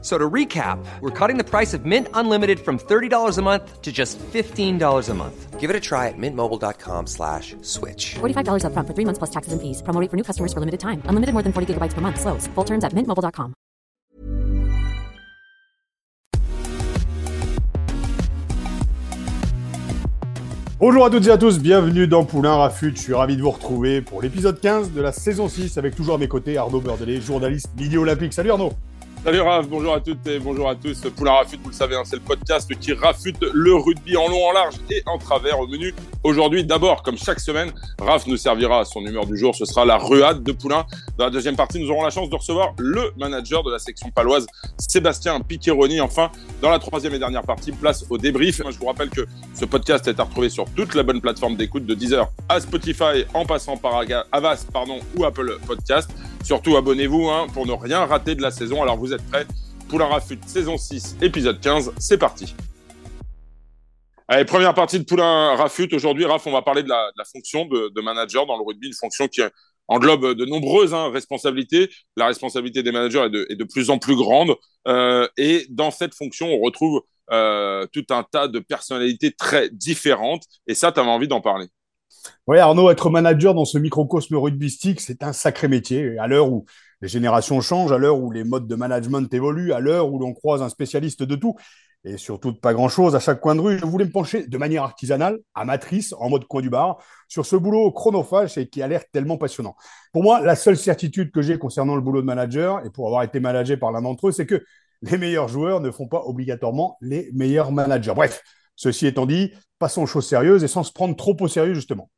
So to recap, we're cutting the price of Mint Unlimited from $30 a month to just $15 a month. Give it a try at mintmobile.com slash switch. $45 upfront for three months plus taxes and fees. Promo rate for new customers for limited time. Unlimited more than 40 gigabytes per month. Slows. Full terms at mintmobile.com. Bonjour à toutes et à tous, bienvenue dans Poulain Rafut. Je suis ravi de vous retrouver pour l'épisode 15 de la saison 6 avec toujours à mes côtés Arnaud Beurdelet, journaliste midi olympique. Salut Arnaud Salut Raph, bonjour à toutes et bonjour à tous. Poulain Rafute, vous le savez, hein, c'est le podcast qui rafute le rugby en long, en large et en travers au menu. Aujourd'hui, d'abord, comme chaque semaine, Raph nous servira à son humeur du jour. Ce sera la ruade de Poulain. Dans la deuxième partie, nous aurons la chance de recevoir le manager de la section paloise, Sébastien Piqueroni. Enfin, dans la troisième et dernière partie, place au débrief. Je vous rappelle que ce podcast est à retrouver sur toutes les bonnes plateformes d'écoute de Deezer à Spotify, en passant par Avas pardon, ou Apple Podcast. Surtout, abonnez-vous hein, pour ne rien rater de la saison. Alors, vous êtes prêts Poulain Rafut, saison 6, épisode 15. C'est parti. Allez, première partie de Poulain Rafut. Aujourd'hui, Raph, on va parler de la, fonction de, manager dans le rugby, une fonction qui englobe de nombreuses hein, responsabilités. La responsabilité des managers est de, plus en plus grande. Euh, et dans cette fonction, on retrouve euh, tout un tas de personnalités très différentes. Et ça, tu avais envie d'en parler. Oui, Arnaud, être manager dans ce microcosme rugbystique, c'est un sacré métier. À l'heure où les générations changent, à l'heure où les modes de management évoluent, à l'heure où l'on croise un spécialiste de tout, et surtout de pas grand-chose à chaque coin de rue, je voulais me pencher de manière artisanale, amatrice, en mode coin du bar, sur ce boulot chronophage et qui a l'air tellement passionnant. Pour moi, la seule certitude que j'ai concernant le boulot de manager, et pour avoir été managé par l'un d'entre eux, c'est que les meilleurs joueurs ne font pas obligatoirement les meilleurs managers. Bref, ceci étant dit, passons aux choses sérieuses et sans se prendre trop au sérieux, justement.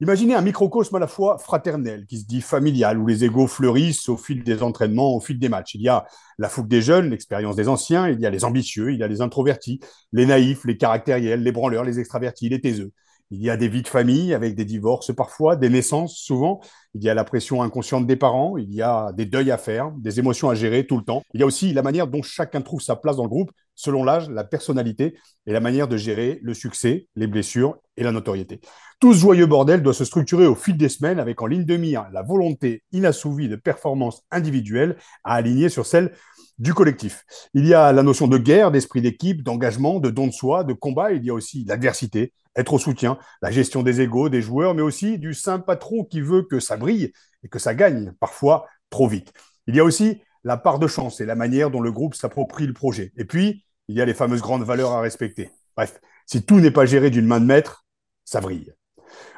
Imaginez un microcosme à la fois fraternel, qui se dit familial, où les égaux fleurissent au fil des entraînements, au fil des matchs. Il y a la fougue des jeunes, l'expérience des anciens, il y a les ambitieux, il y a les introvertis, les naïfs, les caractériels, les branleurs, les extravertis, les taiseux. Il y a des vies de famille avec des divorces parfois, des naissances souvent. Il y a la pression inconsciente des parents, il y a des deuils à faire, des émotions à gérer tout le temps. Il y a aussi la manière dont chacun trouve sa place dans le groupe selon l'âge, la personnalité et la manière de gérer le succès, les blessures et la notoriété. Tout ce joyeux bordel doit se structurer au fil des semaines avec en ligne de mire la volonté inassouvie de performance individuelle à aligner sur celle du collectif. Il y a la notion de guerre, d'esprit d'équipe, d'engagement, de don de soi, de combat. Il y a aussi l'adversité, être au soutien, la gestion des égaux des joueurs, mais aussi du saint patron qui veut que ça brille et que ça gagne, parfois trop vite. Il y a aussi la part de chance et la manière dont le groupe s'approprie le projet. Et puis, il y a les fameuses grandes valeurs à respecter. Bref, si tout n'est pas géré d'une main de maître, ça vrille.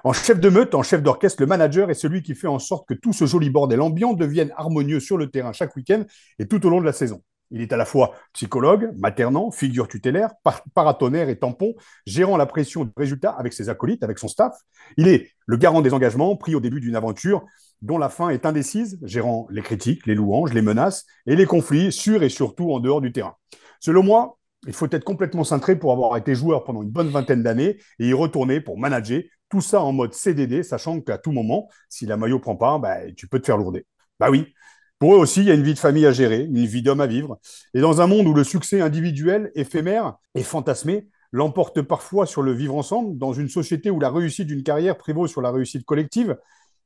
En chef de meute, en chef d'orchestre, le manager est celui qui fait en sorte que tout ce joli bordel ambiant devienne harmonieux sur le terrain chaque week-end et tout au long de la saison. Il est à la fois psychologue, maternant, figure tutélaire, paratonnerre et tampon, gérant la pression de résultats avec ses acolytes, avec son staff. Il est le garant des engagements pris au début d'une aventure dont la fin est indécise, gérant les critiques, les louanges, les menaces et les conflits sur et surtout en dehors du terrain. Selon moi, il faut être complètement centré pour avoir été joueur pendant une bonne vingtaine d'années et y retourner pour manager, tout ça en mode CDD, sachant qu'à tout moment, si la maillot prend pas, bah, tu peux te faire lourder. Bah oui, pour eux aussi, il y a une vie de famille à gérer, une vie d'homme à vivre. Et dans un monde où le succès individuel, éphémère et fantasmé l'emporte parfois sur le vivre ensemble, dans une société où la réussite d'une carrière prévaut sur la réussite collective,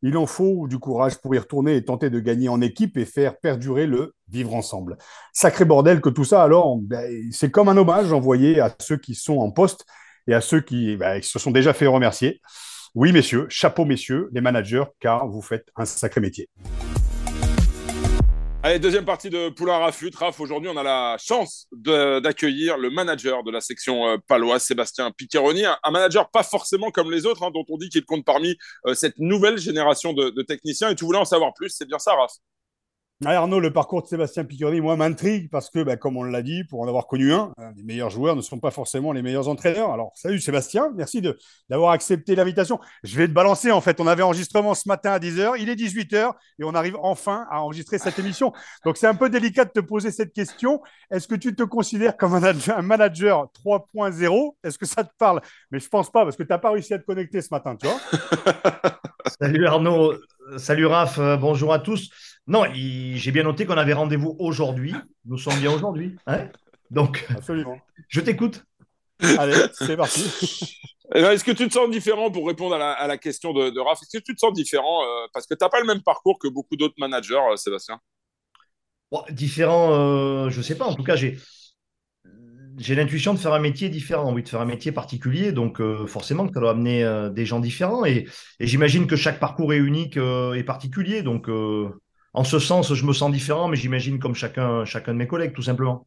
il en faut du courage pour y retourner et tenter de gagner en équipe et faire perdurer le vivre ensemble. Sacré bordel que tout ça, alors, ben, c'est comme un hommage envoyé à ceux qui sont en poste et à ceux qui, ben, qui se sont déjà fait remercier. Oui, messieurs, chapeau, messieurs, les managers, car vous faites un sacré métier. Allez, deuxième partie de Poulain Rafut. Raf, aujourd'hui, on a la chance d'accueillir le manager de la section euh, paloise, Sébastien Piccheroni. Un, manager pas forcément comme les autres, hein, dont on dit qu'il compte parmi euh, cette nouvelle génération de, techniciens. Et tu voulais en savoir plus, c'est bien ça, Raf Arnaud, le parcours de Sébastien Piccioni, moi, m'intrigue parce que, bah, comme on l'a dit, pour en avoir connu un, hein, les meilleurs joueurs ne sont pas forcément les meilleurs entraîneurs. Alors, salut Sébastien, merci d'avoir accepté l'invitation. Je vais te balancer, en fait, on avait enregistrement ce matin à 10h, il est 18h et on arrive enfin à enregistrer cette émission. Donc, c'est un peu délicat de te poser cette question. Est-ce que tu te considères comme un manager 3.0 Est-ce que ça te parle? Mais je pense pas parce que tu n'as pas réussi à te connecter ce matin, tu vois Salut Arnaud, salut Raph, euh, bonjour à tous. Non, j'ai bien noté qu'on avait rendez-vous aujourd'hui. Nous sommes bien aujourd'hui. Hein Donc, Absolument. je t'écoute. Allez, c'est parti. Eh ben, est-ce que tu te sens différent pour répondre à la, question de, de Raph? Est-ce que tu te sens différent euh, parce que tu n'as pas le même parcours que beaucoup d'autres managers, euh, Sébastien? Différent, euh, je ne sais pas. En tout cas, j'ai j'ai l'intuition de faire un métier différent, oui, de faire un métier particulier. Donc, forcément, ça doit amener des gens différents. Et, et j'imagine que chaque parcours est unique et particulier. Donc, en ce sens, je me sens différent, mais j'imagine comme chacun, chacun de mes collègues, tout simplement.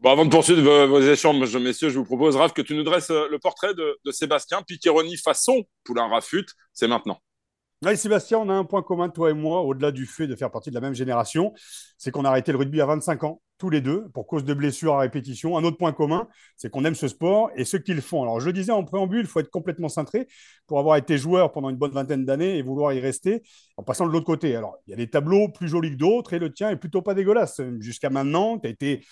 Bon, avant de poursuivre vos, échanges, messieurs, je vous propose, Raph, que tu nous dresses euh, le portrait de, Sébastien Piqueroni façon Poulain Rafut. C'est maintenant. Oui, Sébastien, on a un point commun, toi et moi, au-delà du fait de faire partie de la même génération, c'est qu'on a arrêté le rugby à 25 ans, tous les deux, pour cause de blessures à répétition. Un autre point commun, c'est qu'on aime ce sport et ceux qui le font. Alors, je le disais en préambule, il faut être complètement cintré pour avoir été joueur pendant une bonne vingtaine d'années et vouloir y rester en passant de l'autre côté. Alors, il y a des tableaux plus jolis que d'autres et le tien est plutôt pas dégueulasse. Jusqu'à maintenant, tu as été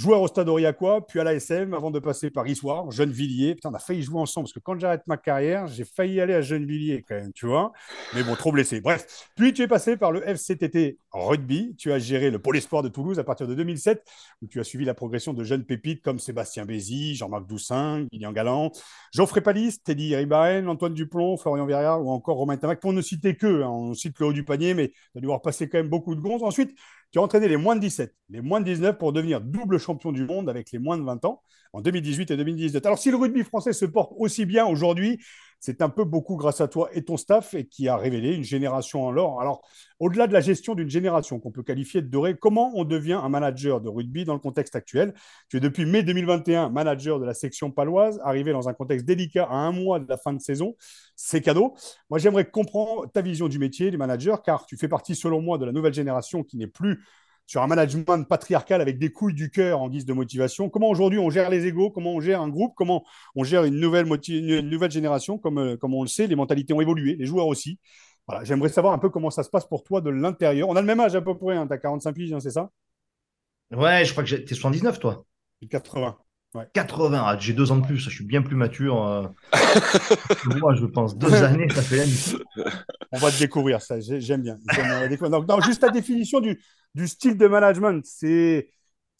joueur au Stade Aurillacois, puis à l'ASM, avant de passer par Issoire, Gennevilliers. Putain, on a failli jouer ensemble, parce que quand j'arrête ma carrière, j'ai failli aller à Gennevilliers quand même, tu vois. Mais bon, trop blessé. Bref, puis tu es passé par le FCTT Rugby. Tu as géré le pôle espoir de Toulouse à partir de 2007, où tu as suivi la progression de jeunes pépites comme Sébastien Bézy, Jean-Marc Doussin, Guillaume Galland, Geoffrey Palis, Teddy Ribaren, Antoine Duplon, Florian Verriard ou encore Romain Tamac, pour ne citer que. Hein, on cite le haut du panier, mais tu as dû voir passer quand même beaucoup de gonzes. Ensuite, tu as entraîné les moins de 17, les moins de 19 pour devenir double champion du monde avec les moins de 20 ans en 2018 et 2019. Alors, si le rugby français se porte aussi bien aujourd'hui, c'est un peu beaucoup grâce à toi et ton staff et qui a révélé une génération en l'or. Alors, au-delà de la gestion d'une génération qu'on peut qualifier de dorée, comment on devient un manager de rugby dans le contexte actuel? Tu es depuis mai 2021 manager de la section paloise, arrivé dans un contexte délicat à un mois de la fin de saison. C'est cadeau. Moi, j'aimerais comprendre ta vision du métier des managers, car tu fais partie, selon moi, de la nouvelle génération qui n'est plus sur un management patriarcal avec des couilles du cœur en guise de motivation. Comment aujourd'hui on gère les égaux, comment on gère un groupe, comment on gère une nouvelle, une nouvelle génération, comme, euh, comme on le sait, les mentalités ont évolué, les joueurs aussi. Voilà, J'aimerais savoir un peu comment ça se passe pour toi de l'intérieur. On a le même âge à peu près, hein, tu as 45 piges, hein, c'est ça? Ouais, je crois que tu es 79, toi. 80. 80, ah, j'ai deux ans de plus, je suis bien plus mature. Euh. moi, je pense deux années, ça fait. On va te découvrir ça, j'aime bien. Donc, juste ta définition du, du style de management, c'est.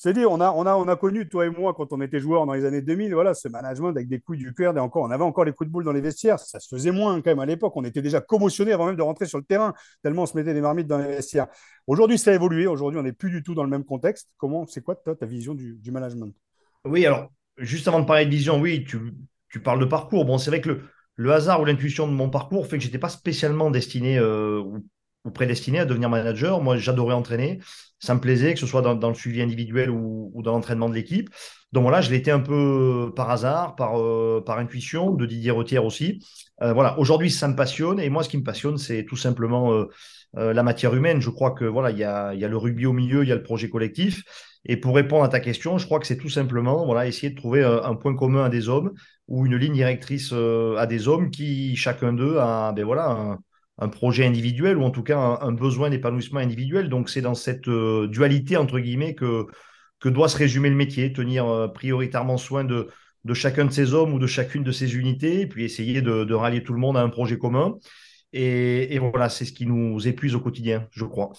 C'est dire, on a, on, a, on a connu, toi et moi, quand on était joueurs dans les années 2000, voilà, ce management avec des coups du cœur. Et encore, on avait encore les coups de boule dans les vestiaires. Ça se faisait moins quand même à l'époque. On était déjà commotionné avant même de rentrer sur le terrain, tellement on se mettait des marmites dans les vestiaires. Aujourd'hui, ça a évolué. Aujourd'hui, on n'est plus du tout dans le même contexte. Comment, c'est quoi toi, ta vision du, du management? Oui, alors, juste avant de parler de vision, oui, tu, tu parles de parcours. Bon, c'est vrai que le, le hasard ou l'intuition de mon parcours fait que j'étais pas spécialement destiné euh, ou prédestiné à devenir manager. Moi, j'adorais entraîner. Ça me plaisait, que ce soit dans, le suivi individuel ou, dans l'entraînement de l'équipe. Donc voilà, je l'étais un peu par hasard, par, euh, par intuition, de Didier Retière aussi. Euh, voilà, aujourd'hui, ça me passionne. Et moi, ce qui me passionne, c'est tout simplement la matière humaine. Je crois que voilà, il y a, y a le rugby au milieu, il y a le projet collectif. Et pour répondre à ta question, je crois que c'est tout simplement voilà, essayer de trouver un, point commun à des hommes ou une ligne directrice à des hommes qui, chacun d'eux, a ben voilà, un, projet individuel ou en tout cas un, besoin d'épanouissement individuel. Donc c'est dans cette euh, dualité, entre guillemets, que, que doit se résumer le métier, tenir euh, prioritairement soin de, de chacun de ces hommes ou de chacune de ces unités, puis essayer de, rallier tout le monde à un projet commun. Et, voilà, c'est ce qui nous épuise au quotidien, je crois.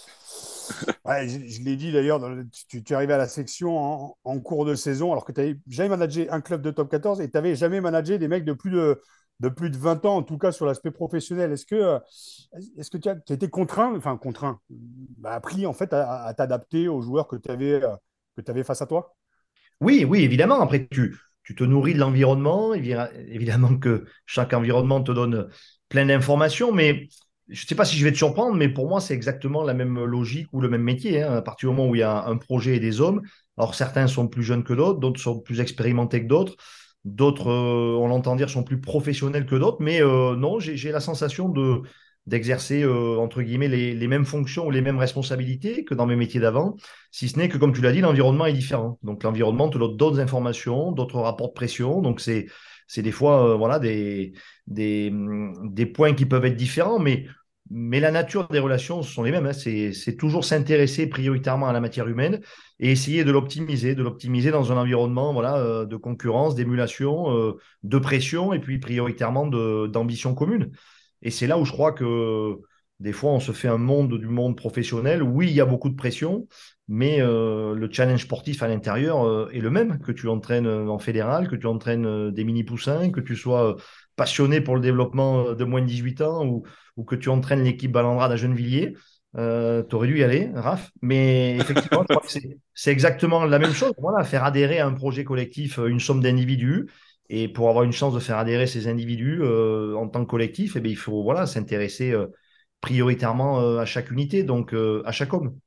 je, l'ai dit d'ailleurs, tu, tu, es arrivé à la section en, en cours de saison alors que tu n'avais jamais managé un club de top 14 et tu n'avais jamais managé des mecs de plus de, de plus de 20 ans, en tout cas sur l'aspect professionnel. Est-ce que, est-ce que tu as, été contraint, enfin contraint, bah, appris en fait à, t'adapter aux joueurs que tu avais, euh, que avais face à toi? Oui, oui, évidemment. Après, tu, tu te nourris de l'environnement. Évidemment que chaque environnement te donne plein d'informations, mais je ne sais pas si je vais te surprendre, mais pour moi, c'est exactement la même logique ou le même métier. Hein. à partir du moment où il y a un projet et des hommes, alors certains sont plus jeunes que d'autres, d'autres sont plus expérimentés que d'autres. D'autres, euh, on l'entend dire, sont plus professionnels que d'autres, mais euh, non, j'ai la sensation de d'exercer euh, entre guillemets les, mêmes fonctions ou les mêmes responsabilités que dans mes métiers d'avant, si ce n'est que comme tu l'as dit, l'environnement est différent. Donc l'environnement te donne d'autres informations, d'autres rapports de pression. Donc c'est c'est des fois voilà des, points qui peuvent être différents, mais mais la nature des relations sont les mêmes. Hein. C'est toujours s'intéresser prioritairement à la matière humaine et essayer de l'optimiser, de l'optimiser dans un environnement voilà, euh, de concurrence, d'émulation, euh, de pression et puis prioritairement d'ambition commune. Et c'est là où je crois que des fois, on se fait un monde du monde professionnel. Oui, il y a beaucoup de pression, mais euh, le challenge sportif à l'intérieur euh, est le même, que tu entraînes en fédéral, que tu entraînes des mini-poussins, que tu sois passionné pour le développement de moins de 18 ans ou, que tu entraînes l'équipe Balandrade à Gennevilliers. Euh, tu aurais dû y aller, Raph. Mais effectivement, c'est exactement la même chose. Voilà, faire adhérer à un projet collectif une somme d'individus. Et pour avoir une chance de faire adhérer ces individus en tant que collectif, eh bien, il faut voilà, s'intéresser prioritairement euh, à chaque unité, donc euh, à chaque homme.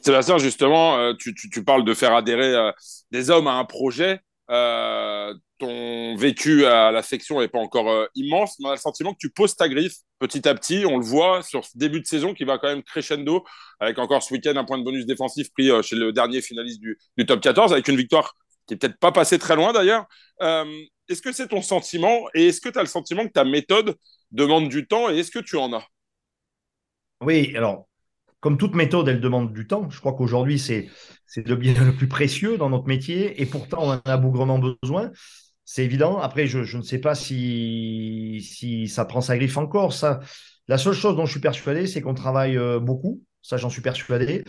Sébastien, justement, euh, tu, tu, parles de faire adhérer des hommes à un projet. ton vécu à la section n'est pas encore immense, mais on a le sentiment que tu poses ta griffe petit à petit. On le voit sur ce début de saison qui va quand même crescendo, avec encore ce week-end un point de bonus défensif pris chez le dernier finaliste du, du, top 14, avec une victoire qui n'est peut-être pas passée très loin d'ailleurs. est-ce que c'est ton sentiment et est-ce que tu as le sentiment que ta méthode demande du temps et est-ce que tu en as? Oui, alors, comme toute méthode, elle demande du temps. Je crois qu'aujourd'hui, c'est, c'est le bien le plus précieux dans notre métier et pourtant, on en a bougrement besoin. C'est évident. Après, je, ne sais pas si, si ça prend sa griffe encore. Ça, la seule chose dont je suis persuadé, c'est qu'on travaille euh, beaucoup. Ça, j'en suis persuadé.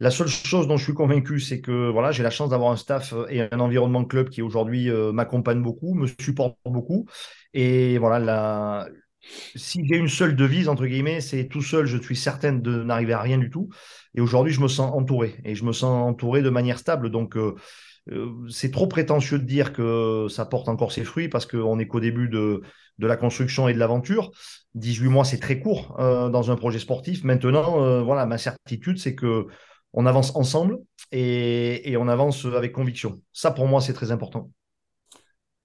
La seule chose dont je suis convaincu, c'est que voilà, j'ai la chance d'avoir un staff et un environnement club qui aujourd'hui euh, m'accompagne beaucoup, me supporte beaucoup. Et voilà, la, si j'ai une seule devise, entre guillemets, c'est tout seul, je suis certaine de n'arriver à rien du tout. Et aujourd'hui, je me sens entouré. Et je me sens entouré de manière stable. Donc, euh, euh, c'est trop prétentieux de dire que ça porte encore ses fruits parce qu'on n'est qu'au début de, de, la construction et de l'aventure. 18 mois, c'est très court euh, dans un projet sportif. Maintenant, voilà, ma certitude, c'est que on avance ensemble et, et on avance avec conviction. Ça, pour moi, c'est très important.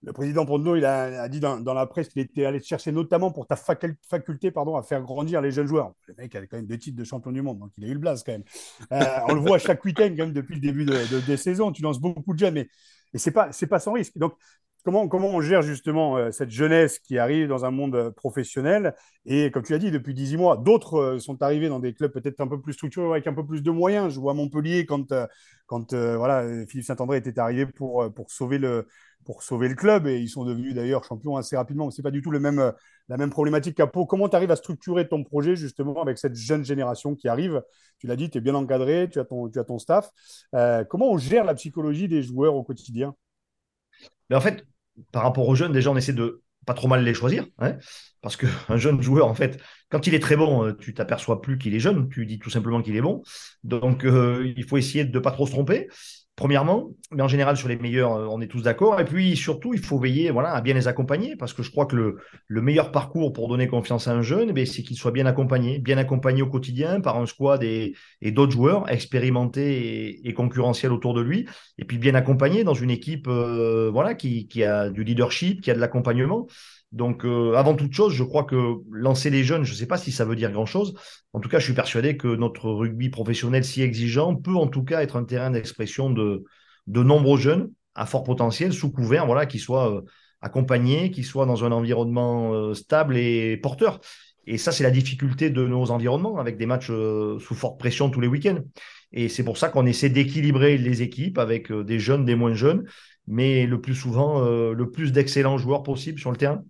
Le président Pondno, il a, dit dans, la presse qu'il était allé te chercher notamment pour ta faculté pardon, à faire grandir les jeunes joueurs. Le mec a quand même deux titres de champion du monde, donc il a eu le blaze quand même. Euh, on le voit chaque week-end quand même depuis le début de, des saisons. Tu lances beaucoup de jeunes, mais, mais ce n'est pas, pas sans risque. Donc, comment, comment on gère justement euh, cette jeunesse qui arrive dans un monde euh, professionnel? Et comme tu l'as dit, depuis 18 mois, d'autres sont arrivés dans des clubs peut-être un peu plus structurés, avec un peu plus de moyens. Je vois Montpellier quand, quand voilà, Philippe Saint-André était arrivé pour, pour sauver le pour sauver le club et ils sont devenus d'ailleurs champions assez rapidement. Ce n'est pas du tout le même, euh, la même problématique qu'à Pau. Comment tu arrives à structurer ton projet justement avec cette jeune génération qui arrive? Tu l'as dit, tu es bien encadré, tu as ton, tu as ton staff. Euh, comment on gère la psychologie des joueurs au quotidien? Mais En fait, par rapport aux jeunes, déjà, on essaie de pas trop mal les choisir. Hein parce qu'un jeune joueur, en fait, quand il est très bon, euh, tu t'aperçois plus qu'il est jeune, tu dis tout simplement qu'il est bon. Donc, il faut essayer de ne pas trop se tromper premièrement, mais en général sur les meilleurs, euh, on est tous d'accord. Et puis surtout, il faut veiller voilà, à bien les accompagner, parce que je crois que le, le meilleur parcours pour donner confiance à un jeune, eh c'est qu'il soit bien accompagné, bien accompagné au quotidien par un squad et, d'autres joueurs expérimentés et, concurrentiels autour de lui, et puis bien accompagné dans une équipe euh, voilà, qui a du leadership, qui a de l'accompagnement. Donc, euh, avant toute chose, je crois que lancer les jeunes, je ne sais pas si ça veut dire grand-chose. En tout cas, je suis persuadé que notre rugby professionnel si exigeant peut en tout cas être un terrain d'expression de, de nombreux jeunes à fort potentiel, sous couvert, voilà, qui soient euh, accompagnés, qui soient dans un environnement euh, stable et porteur. Et ça, c'est la difficulté de nos environnements, avec des matchs sous forte pression tous les week-ends. Et c'est pour ça qu'on essaie d'équilibrer les équipes avec des jeunes, des moins jeunes, mais le plus souvent, le plus d'excellents joueurs possible sur le terrain.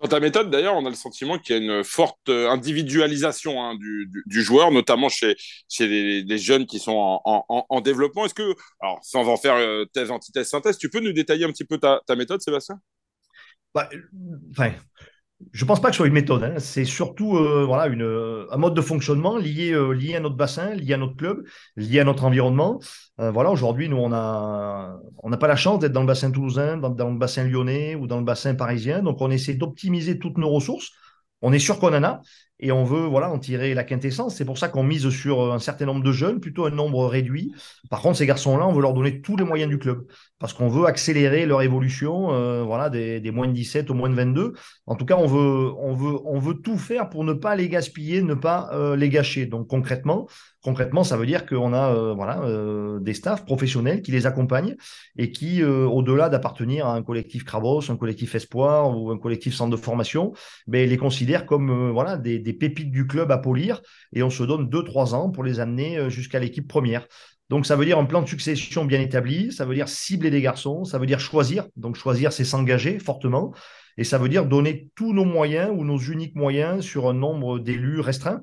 Dans ta méthode, d'ailleurs, on a le sentiment qu'il y a une forte euh, individualisation hein, du, joueur, notamment chez, les, jeunes qui sont en, en, en développement. Est-ce que, alors, sans en faire euh, thèse, antithèse, synthèse, tu peux nous détailler un petit peu ta, méthode, Sébastien? Bah, enfin, je ne pense pas que ce soit une méthode. Hein. C'est surtout euh, voilà, une, un mode de fonctionnement lié, euh, lié à notre bassin, lié à notre club, lié à notre environnement. Euh, voilà, aujourd'hui, nous, on n'a pas la chance d'être dans le bassin toulousain, dans, dans, le bassin lyonnais ou dans le bassin parisien. Donc, on essaie d'optimiser toutes nos ressources. On est sûr qu'on en a et on veut voilà en tirer la quintessence. C'est pour ça qu'on mise sur euh, un certain nombre de jeunes, plutôt un nombre réduit. Par contre, ces garçons-là, on veut leur donner tous les moyens du club parce qu'on veut accélérer leur évolution, euh, voilà, des, moins de 17 au moins de 22. En tout cas, on veut, on veut, on veut tout faire pour ne pas les gaspiller, ne pas euh, les gâcher. Donc concrètement, concrètement, ça veut dire qu'on a voilà des staffs professionnels qui les accompagnent et qui, au-delà d'appartenir à un collectif Crabos, un collectif Espoir ou un collectif Centre de formation, ben, les considèrent comme voilà des pépites du club à polir et on se donne 2-3 ans pour les amener euh, jusqu'à l'équipe première. Donc ça veut dire un plan de succession bien établi, ça veut dire cibler des garçons, ça veut dire choisir. Donc choisir, c'est s'engager fortement. Et ça veut dire donner tous nos moyens ou nos uniques moyens sur un nombre d'élus restreint.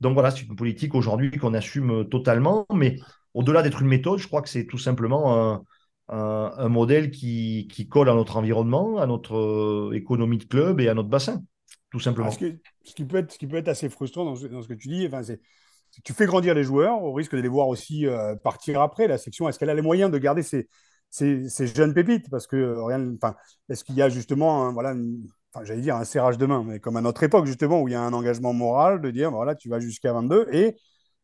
Donc voilà, c'est une politique aujourd'hui qu'on assume totalement. Mais au-delà d'être une méthode, je crois que c'est tout simplement un, modèle qui, qui, colle à notre environnement, à notre euh, économie de club et à notre bassin, tout simplement. ce, qui peut être, ce qui peut être assez frustrant dans, dans ce que tu dis, enfin, c'est tu fais grandir les joueurs au risque de les voir aussi euh, partir après. La section, est-ce qu'elle a les moyens de garder ces, ces, ces jeunes pépites? Parce que euh, rien, enfin, est-ce qu'il y a justement, un, voilà, enfin, j'allais dire un serrage de main, mais comme à notre époque justement où il y a un engagement moral de dire, voilà, tu vas jusqu'à 22 et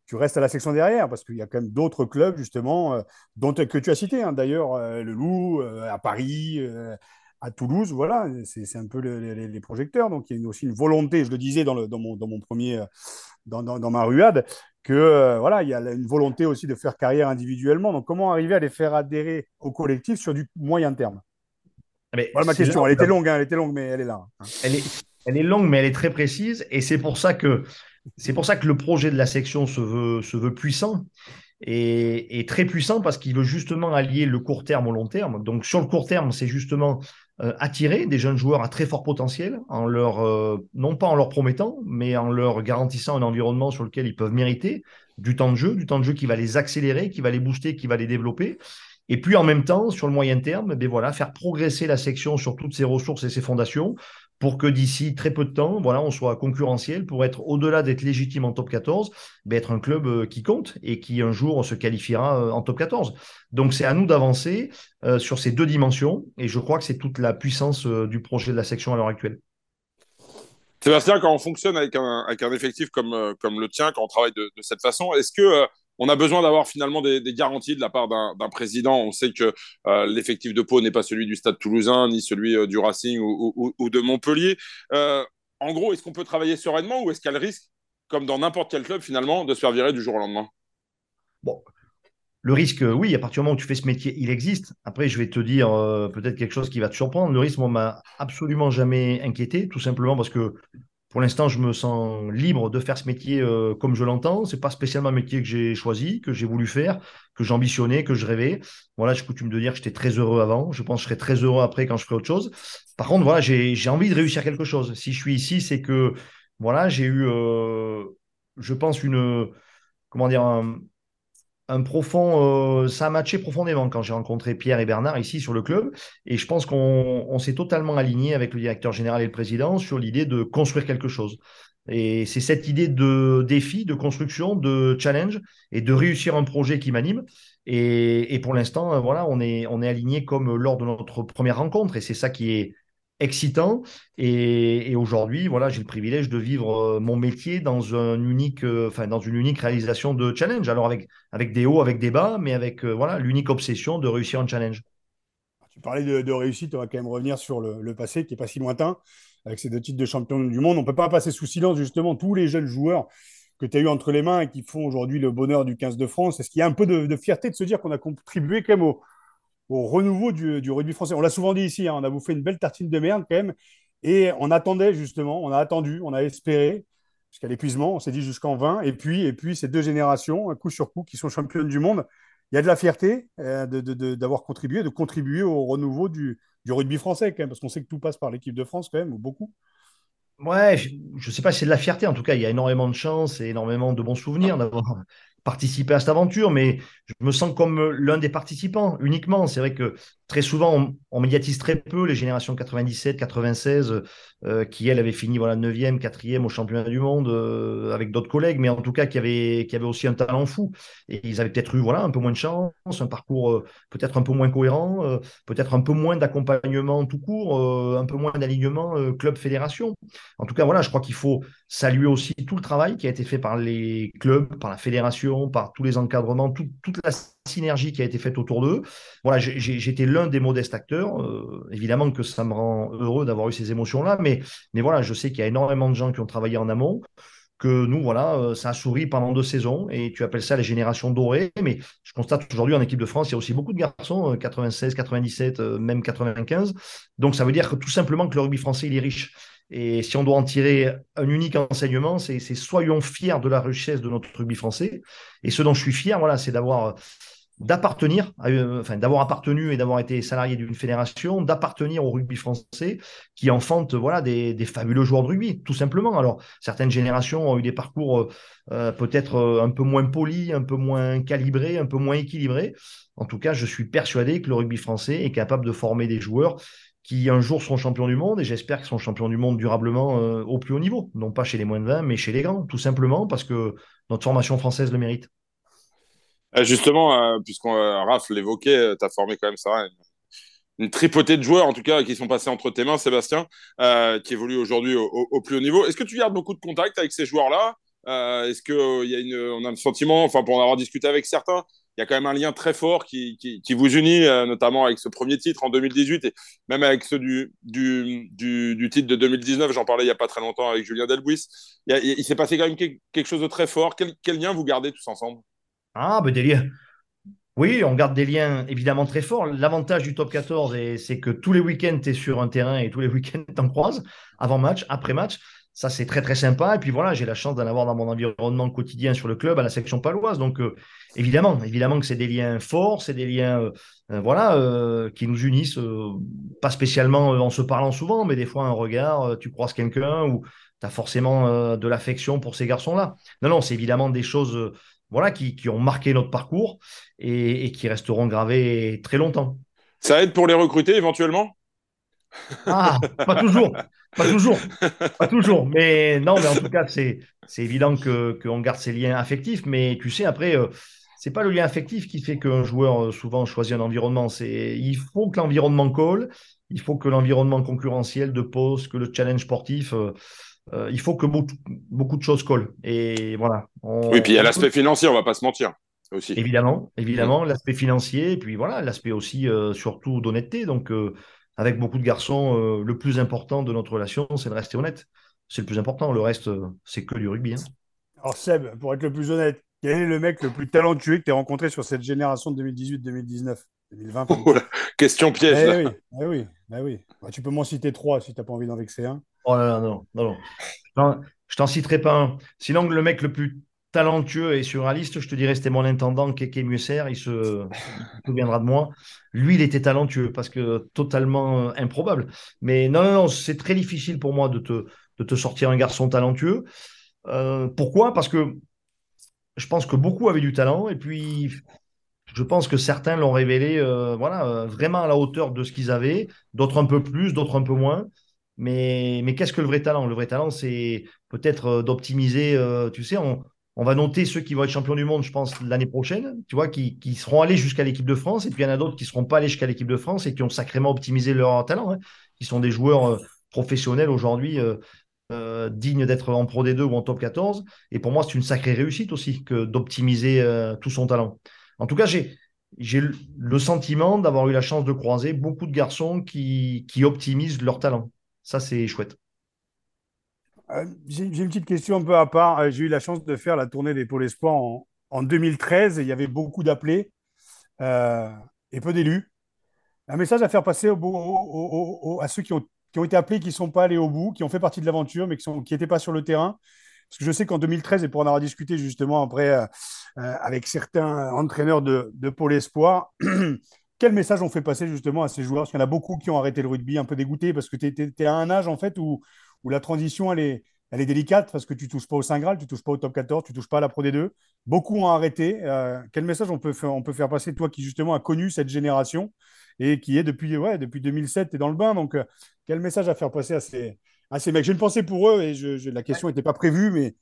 tu restes à la section derrière parce qu'il y a quand même d'autres clubs justement euh, dont que tu as cité hein, d'ailleurs le Loup à Paris à Toulouse, voilà, c'est un peu les, les, projecteurs. Donc, il y a aussi une volonté, je le disais dans, le, dans, mon, dans mon premier, dans, dans, ma ruade, que euh, voilà, il y a une volonté aussi de faire carrière individuellement. Donc, comment arriver à les faire adhérer au collectif sur du moyen terme? Mais Voilà ma question. elle était longue, hein, elle était longue, mais elle est là. Hein. Elle est, elle est longue, mais elle est très précise, et c'est pour ça que c'est pour ça que le projet de la section se veut, se veut puissant et, très puissant parce qu'il veut justement allier le court terme au long terme. Donc sur le court terme, c'est justement euh, attirer des jeunes joueurs à très fort potentiel, en leur, euh, non pas en leur promettant, mais en leur garantissant un environnement sur lequel ils peuvent mériter du temps de jeu, du temps de jeu qui va les accélérer, qui va les booster, qui va les développer. Et puis en même temps, sur le moyen terme, ben voilà, faire progresser la section sur toutes ses ressources et ses fondations pour que d'ici très peu de temps, voilà, on soit concurrentiel pour être au-delà d'être légitime en top 14, ben être un club euh, qui compte et qui un jour se qualifiera euh, en top 14. Donc c'est à nous d'avancer euh, sur ces deux dimensions et je crois que c'est toute la puissance du projet de la section à l'heure actuelle. Sébastien, quand on fonctionne avec un, avec un effectif comme, comme le tien, quand on travaille de cette façon, est-ce que on a besoin d'avoir finalement des, garanties de la part d'un président. On sait que euh, l'effectif de Pau n'est pas celui du Stade toulousain, ni celui euh, du Racing ou, de Montpellier. Euh, en gros, est-ce qu'on peut travailler sereinement ou est-ce qu'il y a le risque, comme dans n'importe quel club finalement, de se faire virer du jour au lendemain? Bon, le risque, oui, à partir du moment où tu fais ce métier, il existe. Après, je vais te dire peut-être quelque chose qui va te surprendre. Le risque, moi, m'a absolument jamais inquiété, tout simplement parce que pour l'instant, je me sens libre de faire ce métier euh, comme je l'entends. C'est pas spécialement un métier que j'ai choisi, que j'ai voulu faire, que j'ambitionnais, que je rêvais. Voilà, j'ai coutume de dire que j'étais très heureux avant. Je pense que je serai très heureux après quand je ferai autre chose. Par contre, voilà, j'ai envie de réussir quelque chose. Si je suis ici, c'est que voilà, j'ai eu, euh, je pense, une comment dire, un profond, euh, ça a matché profondément quand j'ai rencontré Pierre et Bernard ici sur le club. Et je pense qu'on s'est totalement aligné avec le directeur général et le président sur l'idée de construire quelque chose. Et c'est cette idée de défi, de construction, de challenge et de réussir un projet qui m'anime. Et, pour l'instant, euh, voilà, on est, on est aligné comme lors de notre première rencontre. Et c'est ça qui est excitant. Et, aujourd'hui, voilà, j'ai le privilège de vivre euh, mon métier dans, un unique, euh, dans une unique réalisation de challenge. Alors avec, avec des hauts, avec des bas, mais avec euh, voilà, l'unique obsession de réussir un challenge. Tu parlais de, réussite, on va quand même revenir sur le, passé qui n'est pas si lointain, avec ces deux titres de champion du monde. On ne peut pas passer sous silence justement tous les jeunes joueurs que tu as eu entre les mains et qui font aujourd'hui le bonheur du 15 de France. Est-ce qu'il y a un peu de, de fierté de se dire qu'on a contribué quand même au, au renouveau du, rugby français. On l'a souvent dit ici, hein, on a bouffé une belle tartine de merde quand même. Et on attendait justement, on a attendu, on a espéré jusqu'à l'épuisement, on s'est dit jusqu'en 20. Et puis, et puis ces deux générations, coup sur coup, qui sont championnes du monde, il y a de la fierté euh, d'avoir contribué, de contribuer au renouveau du, rugby français quand même, parce qu'on sait que tout passe par l'équipe de France quand même, ou beaucoup. Ouais, je ne sais pas si c'est de la fierté. En tout cas, il y a énormément de chance et énormément de bons souvenirs d'avoir participer à cette aventure, mais je me sens comme l'un des participants uniquement. C'est vrai que très souvent, on, médiatise très peu les générations 97, 96, euh, qui, elles, avaient fini voilà, 9e, 4e au championnat du monde euh, avec d'autres collègues, mais en tout cas qui avaient, qui avaient aussi un talent fou. Et ils avaient peut-être eu voilà, un peu moins de chance, un parcours euh, peut-être un peu moins cohérent, peut-être un peu moins d'accompagnement tout court, un peu moins d'alignement club-fédération. En tout cas, voilà, je crois qu'il faut saluer aussi tout le travail qui a été fait par les clubs, par la fédération, par tous les encadrements, toute la synergie qui a été faite autour d'eux. Voilà, j'étais l'un des modestes acteurs. Euh, évidemment que ça me rend heureux d'avoir eu ces émotions-là, mais, mais voilà, je sais qu'il y a énormément de gens qui ont travaillé en amont que nous, voilà, euh, ça a souri pendant deux saisons et tu appelles ça les générations dorées. Mais je constate aujourd'hui en équipe de France, il y a aussi beaucoup de garçons, 96, euh, 97, même 95. Donc ça veut dire que tout simplement que le rugby français, il est riche. Et si on doit en tirer un unique enseignement, c'est soyons fiers de la richesse de notre rugby français. Et ce dont je suis fier, voilà, c'est d'avoir d'appartenir, enfin d'avoir appartenu et d'avoir été salarié d'une fédération, d'appartenir au rugby français qui enfante voilà des, fabuleux joueurs de rugby, tout simplement. Alors certaines générations ont eu des parcours euh, peut-être euh, un peu moins polis, un peu moins calibrés, un peu moins équilibrés. En tout cas, je suis persuadé que le rugby français est capable de former des joueurs qui un jour seront champions du monde et j'espère qu'ils seront champions du monde durablement euh, au plus haut niveau, non pas chez les moins de 20, mais chez les grands, tout simplement parce que notre formation française le mérite. Euh, justement, euh, puisqu'on Raph l'évoquait, tu as formé quand même ça, une, tripotée de joueurs en tout cas qui sont passés entre tes mains, Sébastien, qui évoluent aujourd'hui au, plus haut niveau. Est-ce que tu gardes beaucoup de contacts avec ces joueurs-là? Est-ce qu'on y a une, on a le sentiment, enfin pour en avoir discuté avec certains, il y a quand même un lien très fort qui, qui, vous unit, euh, notamment avec ce premier titre en 2018 et même avec ceux du, du, du, titre de 2019. J'en parlais il n'y a pas très longtemps avec Julien Delbuis. Il, il, s'est passé quand même quelque chose de très fort. Quel, quel lien vous gardez tous ensemble? Ah, ben des liens. Oui, on garde des liens évidemment très forts. L'avantage du top 14, c'est que tous les week-ends, tu es sur un terrain et tous les week-ends, tu en croises, avant match, après match. Ça, c'est très, très sympa. Et puis voilà, j'ai la chance d'en avoir dans mon environnement quotidien sur le club, à la section paloise. Donc, euh, évidemment, évidemment que c'est des liens forts, c'est des liens euh, euh, voilà, qui nous unissent, pas spécialement en se parlant souvent, mais des fois un regard, tu croises quelqu'un ou tu as forcément de l'affection pour ces garçons-là. Non, non, c'est évidemment des choses voilà, qui, qui, ont marqué notre parcours et, et qui resteront gravées très longtemps. Ça aide pour les recruter éventuellement? Ah, pas toujours. Pas toujours. Pas toujours. Mais non, mais en tout cas, c'est, c'est évident que, qu'on garde ces liens affectifs. Mais tu sais, après, euh, c'est pas le lien affectif qui fait qu'un joueur euh, souvent choisit un environnement. C'est, il faut que l'environnement colle. Il faut que l'environnement concurrentiel de poste, que le challenge sportif, euh, il faut que beaucoup, beaucoup, de choses collent. Et voilà. oui, puis il y a l'aspect financier, on va pas se mentir. Aussi. Évidemment, évidemment, l'aspect financier, et puis voilà, l'aspect aussi surtout d'honnêteté. Donc, avec beaucoup de garçons, euh, le plus important de notre relation, c'est de rester honnête. C'est le plus important. Le reste, euh, c'est que du rugby. Hein. Alors, Seb, pour être le plus honnête, quel est le mec le plus talentueux que tu as rencontré sur cette génération de 2018-2019 2020 Question piège. Eh oui, eh oui, eh oui. Bah, tu peux m'en citer trois si tu n'as pas envie d'en vexer un. Oh non, non, non, non. Je t'en citerai pas un. Sinon, le mec le plus talentueux et surréaliste, je te dirais, c'était mon intendant, Keke Musser, il se souviendra de moi. Lui, il était talentueux parce que totalement euh, improbable. Mais non, non, non c'est très difficile pour moi de te, de te sortir un garçon talentueux. Euh, pourquoi? Parce que je pense que beaucoup avaient du talent et puis je pense que certains l'ont révélé euh, voilà, vraiment à la hauteur de ce qu'ils avaient, d'autres un peu plus, d'autres un peu moins. Mais, mais qu'est-ce que le vrai talent? Le vrai talent, c'est peut-être d'optimiser, tu sais, on, on va noter ceux qui vont être champions du monde, je pense, l'année prochaine, tu vois, qui, seront allés jusqu'à l'équipe de France. Et puis il y en a d'autres qui ne seront pas allés jusqu'à l'équipe de France et qui ont sacrément optimisé leur talent, hein, qui sont des joueurs euh, professionnels aujourd'hui euh, euh, dignes d'être en Pro D2 ou en Top 14. Et pour moi, c'est une sacrée réussite aussi que d'optimiser tout son talent. En tout cas, j'ai, j'ai le sentiment d'avoir eu la chance de croiser beaucoup de garçons qui, qui optimisent leur talent. Ça, c'est chouette. Euh, j'ai une petite question un peu à part. Euh, j'ai eu la chance de faire la tournée des Pôles Espoirs en, en 2013 et il y avait beaucoup d'appelés euh, et peu d'élus. Un message à faire passer à ceux qui ont, qui ont, été appelés, qui ne sont pas allés au bout, qui ont fait partie de l'aventure, mais qui n'étaient pas sur le terrain. Parce que je sais qu'en 2013, et pour en avoir discuté justement après avec certains entraîneurs de, de Pôle Espoir, quel message on fait passer justement à ces joueurs? Parce qu'il y en a beaucoup qui ont arrêté le rugby, un peu dégoûtés, parce que tu es, à un âge en fait où où la transition, elle est, elle est délicate parce que tu ne touches pas au Saint Graal, tu ne touches pas au top 14, tu ne touches pas à la Pro D2. Beaucoup ont arrêté. Euh, quel message on peut, faire, on peut faire passer, toi qui justement a connu cette génération et qui est depuis, ouais, depuis 2007, tu es dans le bain? Donc, euh, quel message à faire passer à ces, à ces mecs? J'ai une pensée pour eux et je, la question n'était pas prévue, mais.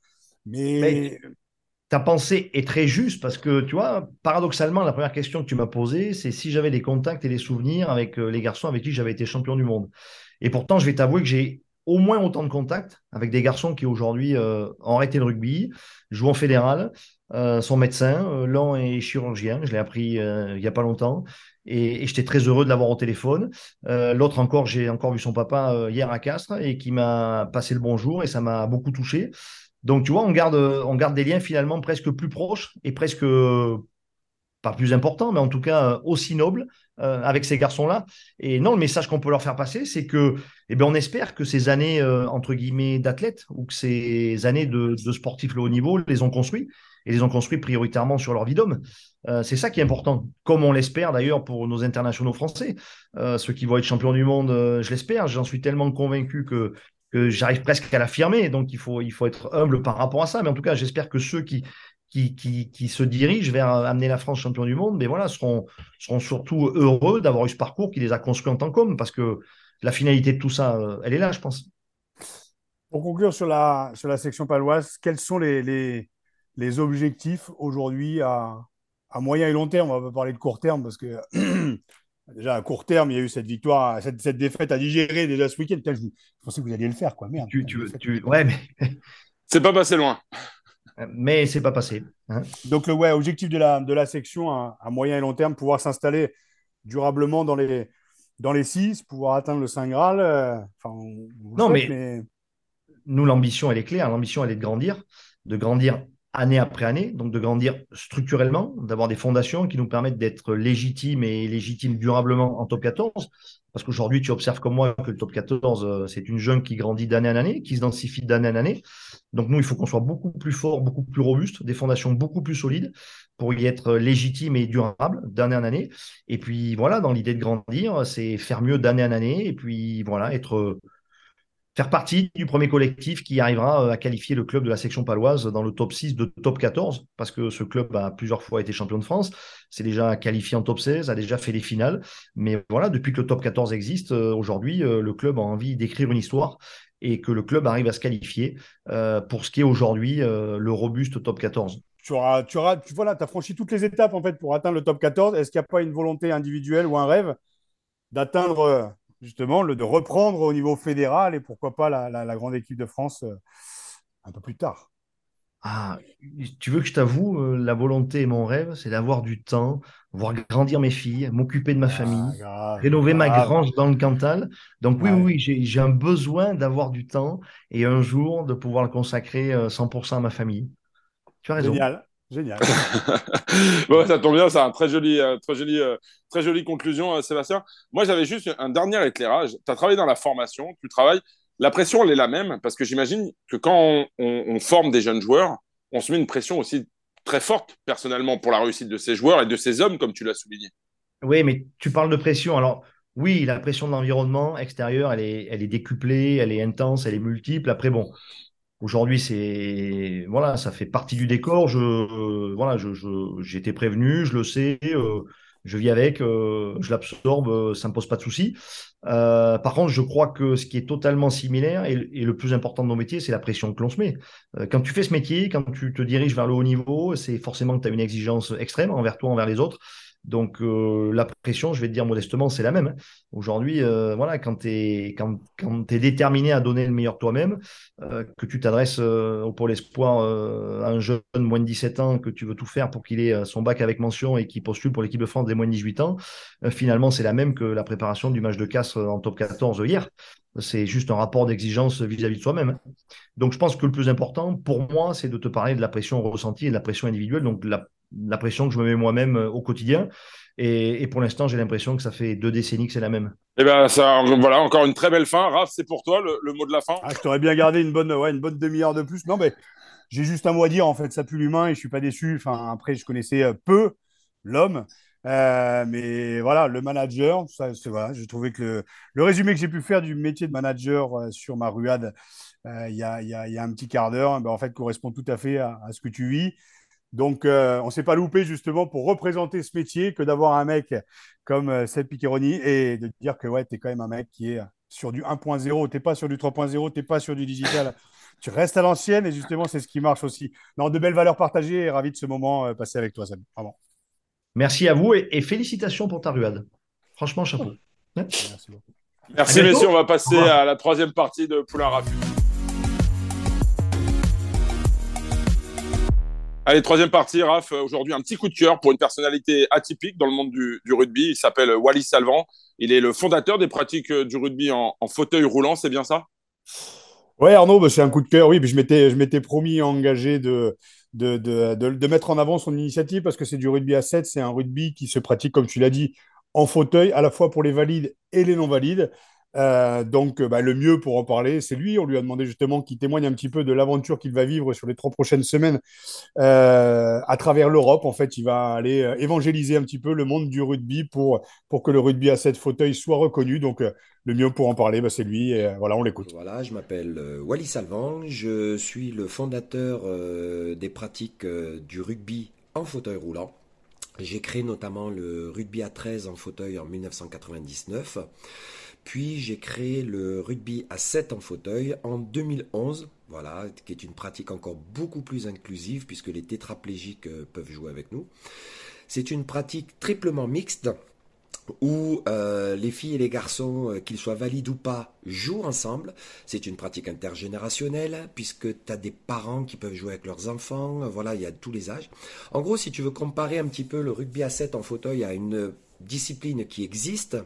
mais... ta pensée est très juste parce que, tu vois, paradoxalement, la première question que tu m'as posée, c'est si j'avais des contacts et des souvenirs avec euh, les garçons avec qui j'avais été champion du monde. Et pourtant, je vais t'avouer que j'ai au moins autant de contacts avec des garçons qui aujourd'hui euh, ont arrêté le rugby, jouent en fédéral, euh, sont médecins, euh, l'un est chirurgien, je l'ai appris il n'y a pas longtemps, et, j'étais très heureux de l'avoir au téléphone. L'autre encore, j'ai encore vu son papa hier à Castres et qui m'a passé le bonjour et ça m'a beaucoup touché. Donc tu vois, on garde, des liens finalement presque plus proches et presque pas plus important, mais en tout cas euh, aussi noble euh, avec ces garçons-là. Et non, le message qu'on peut leur faire passer, c'est que, eh bien, on espère que ces années euh, entre guillemets d'athlètes ou que ces années de, sportifs de haut niveau les ont construits et les ont construits prioritairement sur leur vie d'homme. Euh, c'est ça qui est important, comme on l'espère d'ailleurs pour nos internationaux français. Euh, ceux qui vont être champions du monde, euh, je l'espère. J'en suis tellement convaincu que, que j'arrive presque à l'affirmer. Donc il faut, il faut être humble par rapport à ça. Mais en tout cas, j'espère que ceux qui, qui, qui, se dirigent vers amener la France champion du monde, mais voilà, seront, seront surtout heureux d'avoir eu ce parcours qui les a construits en tant qu'hommes, parce que la finalité de tout ça, elle est là, je pense. Pour conclure sur la, sur la section paloise, quels sont les, les, les objectifs aujourd'hui à, à moyen et long terme, on va parler de court terme parce que déjà à court terme, il y a eu cette victoire, cette, cette défaite à digérer déjà ce week-end. Je, je, pensais que vous alliez le faire, quoi. Merde. Tu, tu, tu... Ouais, mais. c'est pas passé loin. Mais c'est pas passé. Hein. Donc, le ouais, objectif de la, de la section à, à moyen et long terme, pouvoir s'installer durablement dans les, dans les six, pouvoir atteindre le Saint Graal. Euh, enfin, non, mais, nous, l'ambition, elle est claire. L'ambition, elle est de grandir, de grandir année après année, donc de grandir structurellement, d'avoir des fondations qui nous permettent d'être légitimes et légitimes durablement en top 14. Parce qu'aujourd'hui, tu observes comme moi que le top 14, euh, c'est une jeune qui grandit d'année en année, qui se densifie d'année en année. Donc nous, il faut qu'on soit beaucoup plus fort, beaucoup plus robuste, des fondations beaucoup plus solides pour y être légitime et durable d'année en année. Et puis voilà, dans l'idée de grandir, c'est faire mieux d'année en année et puis voilà, être faire partie du premier collectif qui arrivera euh, à qualifier le club de la section paloise dans le top 6 de top 14, parce que ce club a plusieurs fois été champion de France, c'est déjà qualifié en top 16, a déjà fait les finales. Mais voilà, depuis que le top 14 existe, euh, aujourd'hui, euh, le club a envie d'écrire une histoire et que le club arrive à se qualifier pour ce qui est aujourd'hui le robuste top 14. Tu auras, tu auras, tu, as franchi toutes les étapes en fait pour atteindre le top 14. Est-ce qu'il n'y a pas une volonté individuelle ou un rêve d'atteindre justement, le, de reprendre au niveau fédéral et pourquoi pas la, la, la grande équipe de France euh, un peu plus tard. Ah, tu veux que je t'avoue, euh, la volonté et mon rêve, c'est d'avoir du temps, voir grandir mes filles, m'occuper de ma ah, famille, grave, rénover grave. ma grange dans le Cantal. Donc oui, ouais. oui, j'ai un besoin d'avoir du temps et un jour de pouvoir le consacrer 100% euh, à ma famille. Tu as raison. Génial. Génial. bon, ça tombe bien, c'est un très joli, euh, très joli, euh, très jolie conclusion, euh, Sébastien. Moi, j'avais juste un dernier éclairage. Tu as travaillé dans la formation, tu travailles. La pression, elle est la même parce que j'imagine que quand on, on, on, forme des jeunes joueurs, on se met une pression aussi très forte personnellement pour la réussite de ces joueurs et de ces hommes, comme tu l'as souligné. Oui, mais tu parles de pression. Alors, oui, la pression de l'environnement extérieur, elle est, elle est décuplée, elle est intense, elle est multiple. Après, bon, Aujourd'hui, c'est voilà, ça fait partie du décor. Je euh, voilà, je, été prévenu, je le sais, euh, je vis avec, euh, je l'absorbe, euh, ça me pose pas de souci. Euh, par contre, je crois que ce qui est totalement similaire et, et le plus important de nos métiers, c'est la pression que l'on se met. quand tu fais ce métier, quand tu te diriges vers le haut niveau, c'est forcément que tu as une exigence extrême envers toi, envers les autres. Donc euh, la pression, je vais te dire modestement, c'est la même. Aujourd'hui, euh, voilà, quand tu es, quand, quand déterminé à donner le meilleur toi-même, euh, que tu t'adresses au pôle espoir à un jeune moins de 17 ans, que tu veux tout faire pour qu'il ait son bac avec mention et qu'il postule pour l'équipe de France des moins de 18 ans, finalement, c'est la même que la préparation du match de casse en top 14 hier. C'est juste un rapport d'exigence vis-à-vis de soi-même. Donc je pense que le plus important pour moi, c'est de te parler de la pression ressentie et de la pression individuelle, donc la la pression que je me mets moi-même euh, au quotidien. Et, et pour l'instant, j'ai l'impression que ça fait deux décennies que c'est la même. Et eh ben ça, voilà, encore une très belle fin. Raph, c'est pour toi le, le, mot de la fin. Ah, je t'aurais bien gardé une bonne, ouais, une bonne demi-heure de plus. Non, mais j'ai juste un mot à dire. En fait, ça pue l'humain et je suis pas déçu. Enfin, après, je connaissais euh, peu l'homme. Euh, mais voilà, le manager, ça, voilà, j'ai trouvé que le, le résumé que j'ai pu faire du métier de manager euh, sur ma ruade il y, a, y, a, y, a, un petit quart d'heure, ben, en fait, correspond tout à fait à, à ce que tu vis. Donc, euh, on ne s'est pas loupé justement pour représenter ce métier que d'avoir un mec comme euh, Seb Piccheroni et de dire que ouais, tu es quand même un mec qui est sur du 1.0, tu n'es pas sur du 3.0, tu n'es pas sur du digital. tu restes à l'ancienne et justement, c'est ce qui marche aussi. Non, de belles valeurs partagées et ravi de ce moment euh, passé avec toi, Seb. Vraiment. Merci à vous et, et, félicitations pour ta ruade. Franchement, chapeau. Merci beaucoup. Merci, messieurs. On va passer à la troisième partie de Poulain Raffut. Allez, troisième partie, Raph. Aujourd'hui, un petit coup de cœur pour une personnalité atypique dans le monde du, rugby. Il s'appelle Wally Salvant. Il est le fondateur des pratiques du rugby en, en fauteuil roulant, c'est bien ça? Ouais, Arnaud, bah, c'est un coup de cœur. Oui, je m'étais, je m'étais promis engagé de, de, de, de, de mettre en avant son initiative parce que c'est du rugby à 7. C'est un rugby qui se pratique, comme tu l'as dit, en fauteuil, à la fois pour les valides et les non-valides. Euh, donc, bah, le mieux pour en parler, c'est lui. On lui a demandé justement qu'il témoigne un petit peu de l'aventure qu'il va vivre sur les trois prochaines semaines euh, à travers l'Europe. En fait, il va aller euh, évangéliser un petit peu le monde du rugby pour, pour que le rugby à sept fauteuils soit reconnu. Donc, euh, le mieux pour en parler, bah, c'est lui. Et, euh, voilà, on l'écoute. Voilà, je m'appelle euh, Wally Salvan. Je suis le fondateur euh, des pratiques euh, du rugby en fauteuil roulant. J'ai créé notamment le rugby à 13 en fauteuil en 1999. Puis j'ai créé le rugby à 7 en fauteuil en 2011, voilà, qui est une pratique encore beaucoup plus inclusive puisque les tétraplégiques euh, peuvent jouer avec nous. C'est une pratique triplement mixte où euh, les filles et les garçons, euh, qu'ils soient valides ou pas, jouent ensemble. C'est une pratique intergénérationnelle puisque tu as des parents qui peuvent jouer avec leurs enfants. Voilà, il y a tous les âges. En gros, si tu veux comparer un petit peu le rugby à 7 en fauteuil à une discipline qui existe,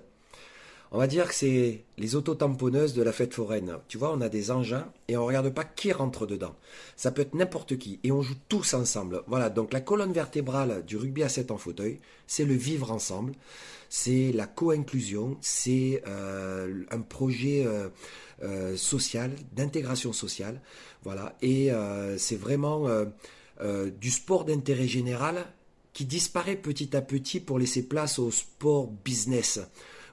on va dire que c'est les autotamponneuses de la fête foraine. Tu vois, on a des engins et on regarde pas qui rentre dedans. Ça peut être n'importe qui et on joue tous ensemble. Voilà, donc la colonne vertébrale du rugby à 7 en fauteuil, c'est le vivre ensemble, c'est la co-inclusion, c'est euh, un projet euh, euh, social, d'intégration sociale. Voilà, et c'est vraiment du sport d'intérêt général qui disparaît petit à petit pour laisser place au sport business.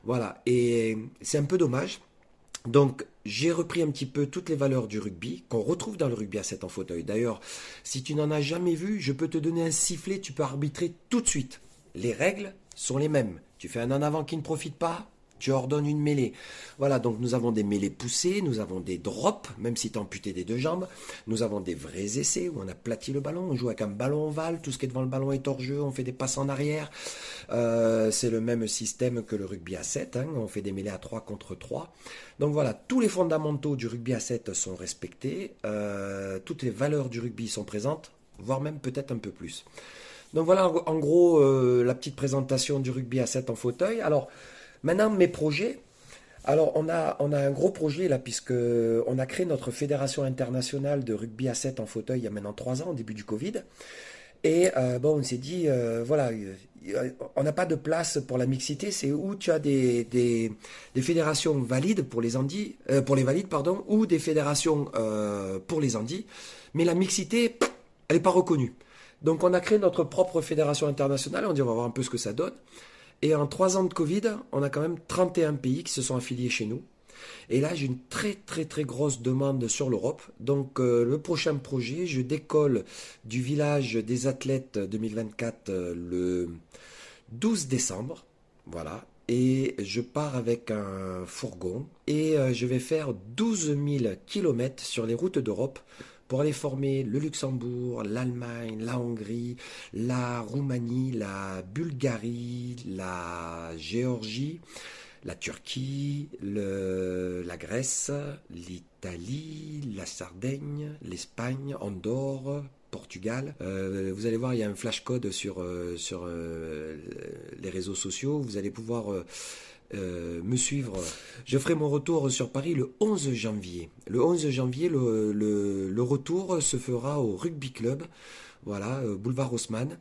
Voilà, et c'est un peu dommage. Donc, j'ai repris un petit peu toutes les valeurs du rugby qu'on retrouve dans le rugby à 7 en fauteuil. D'ailleurs, si tu n'en as jamais vu, je peux te donner un sifflet, tu peux arbitrer tout de suite. Les règles sont les mêmes. Tu fais un en avant qui ne profite pas, tu ordonnes une mêlée. Voilà, donc nous avons des mêlées poussées, nous avons des drops, même si tu amputé des deux jambes. Nous avons des vrais essais où on aplatit le ballon, on joue avec un ballon ovale, tout ce qui est devant le ballon est hors jeu, on fait des passes en arrière. Euh, c'est le même système que le rugby à 7, hein, on fait des mêlées à 3 contre 3. Donc voilà, tous les fondamentaux du rugby à 7 sont respectés, euh, toutes les valeurs du rugby sont présentes, voire même peut-être un peu plus. Donc voilà en, en gros euh, la petite présentation du rugby à 7 en fauteuil. Alors, Maintenant, mes projets. Alors, on a, un gros projet là, puisque on a créé notre fédération internationale de rugby à 7 en fauteuil il y a maintenant 3 ans, au début du Covid. Et euh, bon, on s'est dit, euh, voilà, euh, on n'a pas de place pour la mixité, c'est où tu as des, fédérations valides pour les Andis, pour les valides, pardon, ou des fédérations pour les Andis, mais la mixité, elle n'est pas reconnue. Donc on a créé notre propre fédération internationale, on dit on va voir un peu ce que ça donne. Et en trois ans de Covid, on a quand même 31 pays qui se sont affiliés chez nous. Et là, j'ai une très très très grosse demande sur l'Europe. Donc euh, le prochain projet, je décolle du village des athlètes 2024 euh, le 12 décembre. Voilà. Et je pars avec un fourgon et euh, je vais faire 12 000 kilomètres sur les routes d'Europe pour aller former le Luxembourg, l'Allemagne, la Hongrie, la Roumanie, la Bulgarie, la Géorgie, la Turquie, la Grèce, l'Italie, la Sardaigne, l'Espagne, Andorre, Portugal. Euh, vous allez voir, il y a un flash code sur, euh, sur euh, les réseaux sociaux. Vous allez pouvoir euh, me suivre. Je ferai mon retour sur Paris le 11 janvier. Le 11 janvier, le, le- le retour se fera au Rugby Club, voilà, euh, boulevard Haussmann.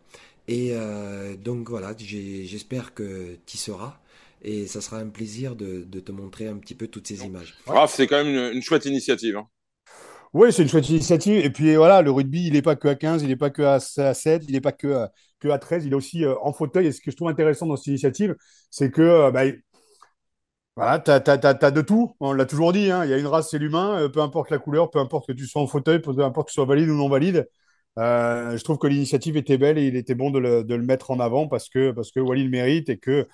Et euh, donc voilà, j'espère que tu y seras. Et ça sera un plaisir de, de te montrer un petit peu toutes ces images. Raph, c'est quand même une, une chouette initiative. hein. Oui, c'est une chouette initiative. Et puis voilà, le rugby, il n'est pas que à 15, il n'est pas que à 7, il n'est pas que, à- que à 13, il est aussi euh, en fauteuil. Et ce que je trouve intéressant dans cette initiative, c'est que euh, bah, voilà, tu as, de tout. On l'a toujours dit, hein. il y a une race, c'est l'humain. Euh, peu importe la couleur, peu importe que tu sois en fauteuil, peu importe que tu sois valide ou non valide. Euh, je trouve que l'initiative était belle et il était bon de le, mettre en avant parce que, parce Wally le mérite et que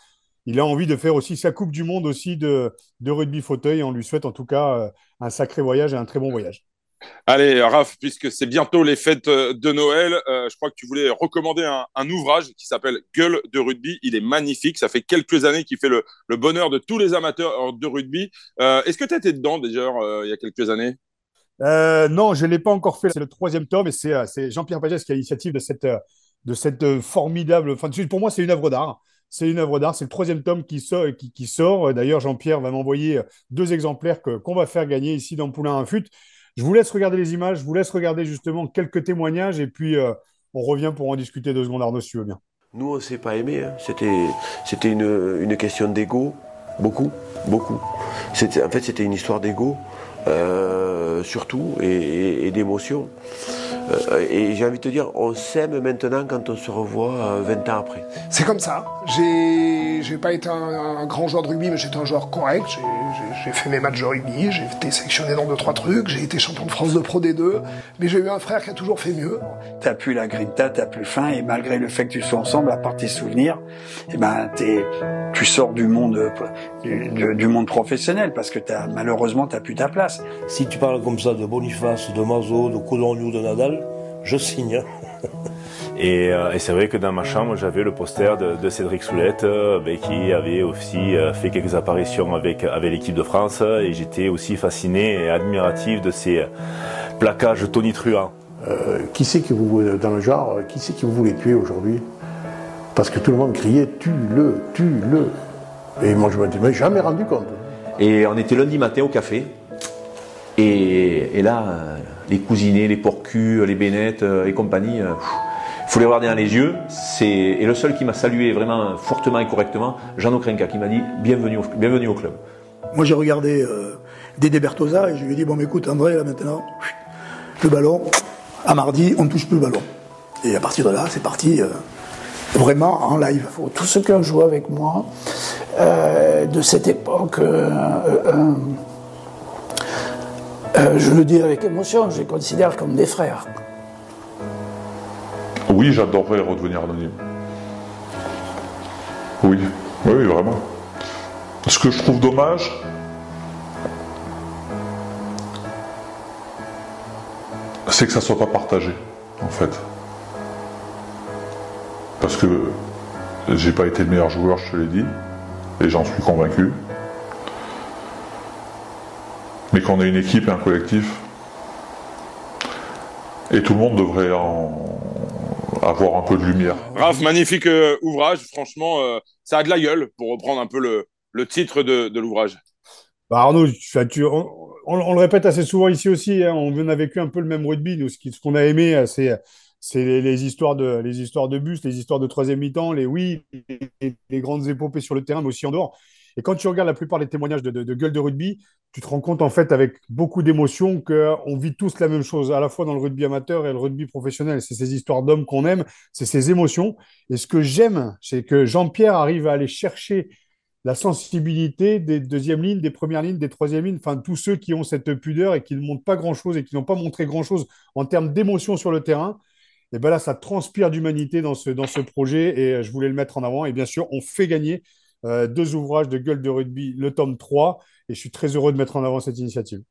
il a envie de faire aussi sa Coupe du Monde aussi de, de rugby fauteuil. On lui souhaite en tout cas euh, un sacré voyage et un très bon voyage. Allez, Raph, puisque c'est bientôt les fêtes euh, de Noël, euh, je crois que tu voulais recommander un, ouvrage qui s'appelle Gueule de rugby. Il est magnifique. Ça fait quelques années qu'il fait le, bonheur de tous les amateurs de rugby. Euh, Est-ce que tu étais dedans déjà il y a quelques années? Non, je ne l'ai pas encore fait. C'est le troisième tome et c'est Jean-Pierre Pagès qui a l'initiative de cette, de cette formidable. Enfin, pour moi, c'est une œuvre d'art. C'est une œuvre d'art. C'est le troisième tome qui sort. D'ailleurs, Jean-Pierre va m'envoyer deux exemplaires qu'on va faire gagner ici dans Poulain à Fut. Je vous laisse regarder les images. Je vous laisse regarder justement quelques témoignages et puis euh, on revient pour en discuter deux secondes, Arnaud, si tu veux bien. Nous, on s'est pas aimé. hein. C'était, c'était une, une question d'ego. beaucoup, beaucoup. C'était, en fait, c'était une histoire d'ego, euh, surtout, et, et d'émotion. Euh, et j'ai envie de te dire, on s'aime maintenant quand on se revoit 20 ans après. C'est comme ça. J'ai, j'ai pas été un, un, grand joueur de rugby, mais j'étais un joueur correct. J'ai, j'ai, fait mes matchs de rugby, j'ai été sélectionné dans deux trois trucs, j'ai été champion de France de Pro D2, mais j'ai eu un frère qui a toujours fait mieux. T'as plus la grinta, t'as plus faim, et malgré le fait que tu sois ensemble, à part tes souvenirs, eh ben t'es, tu sors du monde, du, du monde professionnel parce que t'as malheureusement t'as plus ta place. Si tu parles comme ça de Boniface, de Mazo, de Codorniou, de Nadal, je signe. Et, euh, et c'est vrai que dans ma chambre, j'avais le poster de, de Cédric Soulette, euh, qui avait aussi euh, fait quelques apparitions avec, avec l'équipe de France. Et j'étais aussi fasciné et admiratif de ces plaquages Tony Truant. Euh, qui c'est que vous, dans le genre, qui c'est qui vous voulez tuer aujourd'hui? Parce que tout le monde criait tue-le, tue-le. Et moi, je me suis jamais rendu compte. Et on était lundi matin au café. Et, et là, les cousinets, les porcus, les bénettes et compagnie, faut les voir dans les yeux. Et le seul qui m'a salué vraiment fortement et correctement, Jean Okrenka, qui m'a dit bienvenue au, bienvenue au club. Moi j'ai regardé euh, Dédé Bertosa et je lui ai dit bon écoute André là maintenant, le ballon, à mardi on ne touche plus le ballon. Et à partir de là c'est parti euh, vraiment en live. Tous ceux qui ont joué avec moi euh, de cette époque, euh, je le dis avec émotion, je les considère comme des frères. Oui, j'adorerais redevenir anonyme. Oui, oui, vraiment. Ce que je trouve dommage, c'est que ça ne soit pas partagé, en fait. Parce que j'ai pas été le meilleur joueur, je te l'ai dit, et j'en suis convaincu. Mais qu'on ait une équipe et un collectif, et tout le monde devrait en, avoir un peu de lumière. Raph, magnifique euh, ouvrage. Franchement, euh, ça a de la gueule, pour reprendre un peu le, le titre de, de l'ouvrage. Bah Arnaud, tu, tu, on, on, on, le répète assez souvent ici aussi. Hein, on a vécu un peu le même rugby. Nous, ce qu'on a aimé, euh, c'est c'est les, les, histoires de les histoires de bus, les histoires de troisième mi-temps, les oui, les, les, grandes épopées sur le terrain, mais aussi en dehors. Et quand tu regardes la plupart des témoignages de, de, de gueule de rugby, tu te rends compte en fait avec beaucoup d'émotion qu'on vit tous la même chose, à la fois dans le rugby amateur et le rugby professionnel. C'est ces histoires d'hommes qu'on aime, c'est ces émotions. Et ce que j'aime, c'est que Jean-Pierre arrive à aller chercher la sensibilité des deuxièmes lignes, des premières lignes, des troisièmes lignes, enfin tous ceux qui ont cette pudeur et qui ne montrent pas grand-chose et qui n'ont pas montré grand-chose en termes d'émotion sur le terrain. Et ben là, ça transpire d'humanité dans ce, dans ce projet et je voulais le mettre en avant. Et bien sûr, on fait gagner euh, deux ouvrages de gueule de rugby, le tome 3, et je suis très heureux de mettre en avant cette initiative.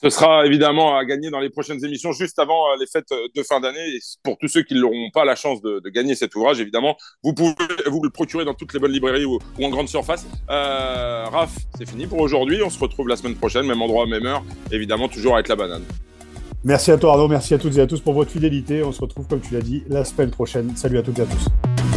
Ce sera évidemment à gagner dans les prochaines émissions, juste avant euh, les fêtes de fin d'année. Et pour tous ceux qui n'auront pas la chance de, de, gagner cet ouvrage, évidemment, vous pouvez vous le procurer dans toutes les bonnes librairies ou, ou en grande surface. Euh, Raph, c'est fini pour aujourd'hui. On se retrouve la semaine prochaine, même endroit, même heure. Évidemment, toujours avec la banane. Merci à toi Arnaud, merci à toutes et à tous pour votre fidélité. On se retrouve, comme tu l'as dit, la semaine prochaine. Salut à toutes et à tous.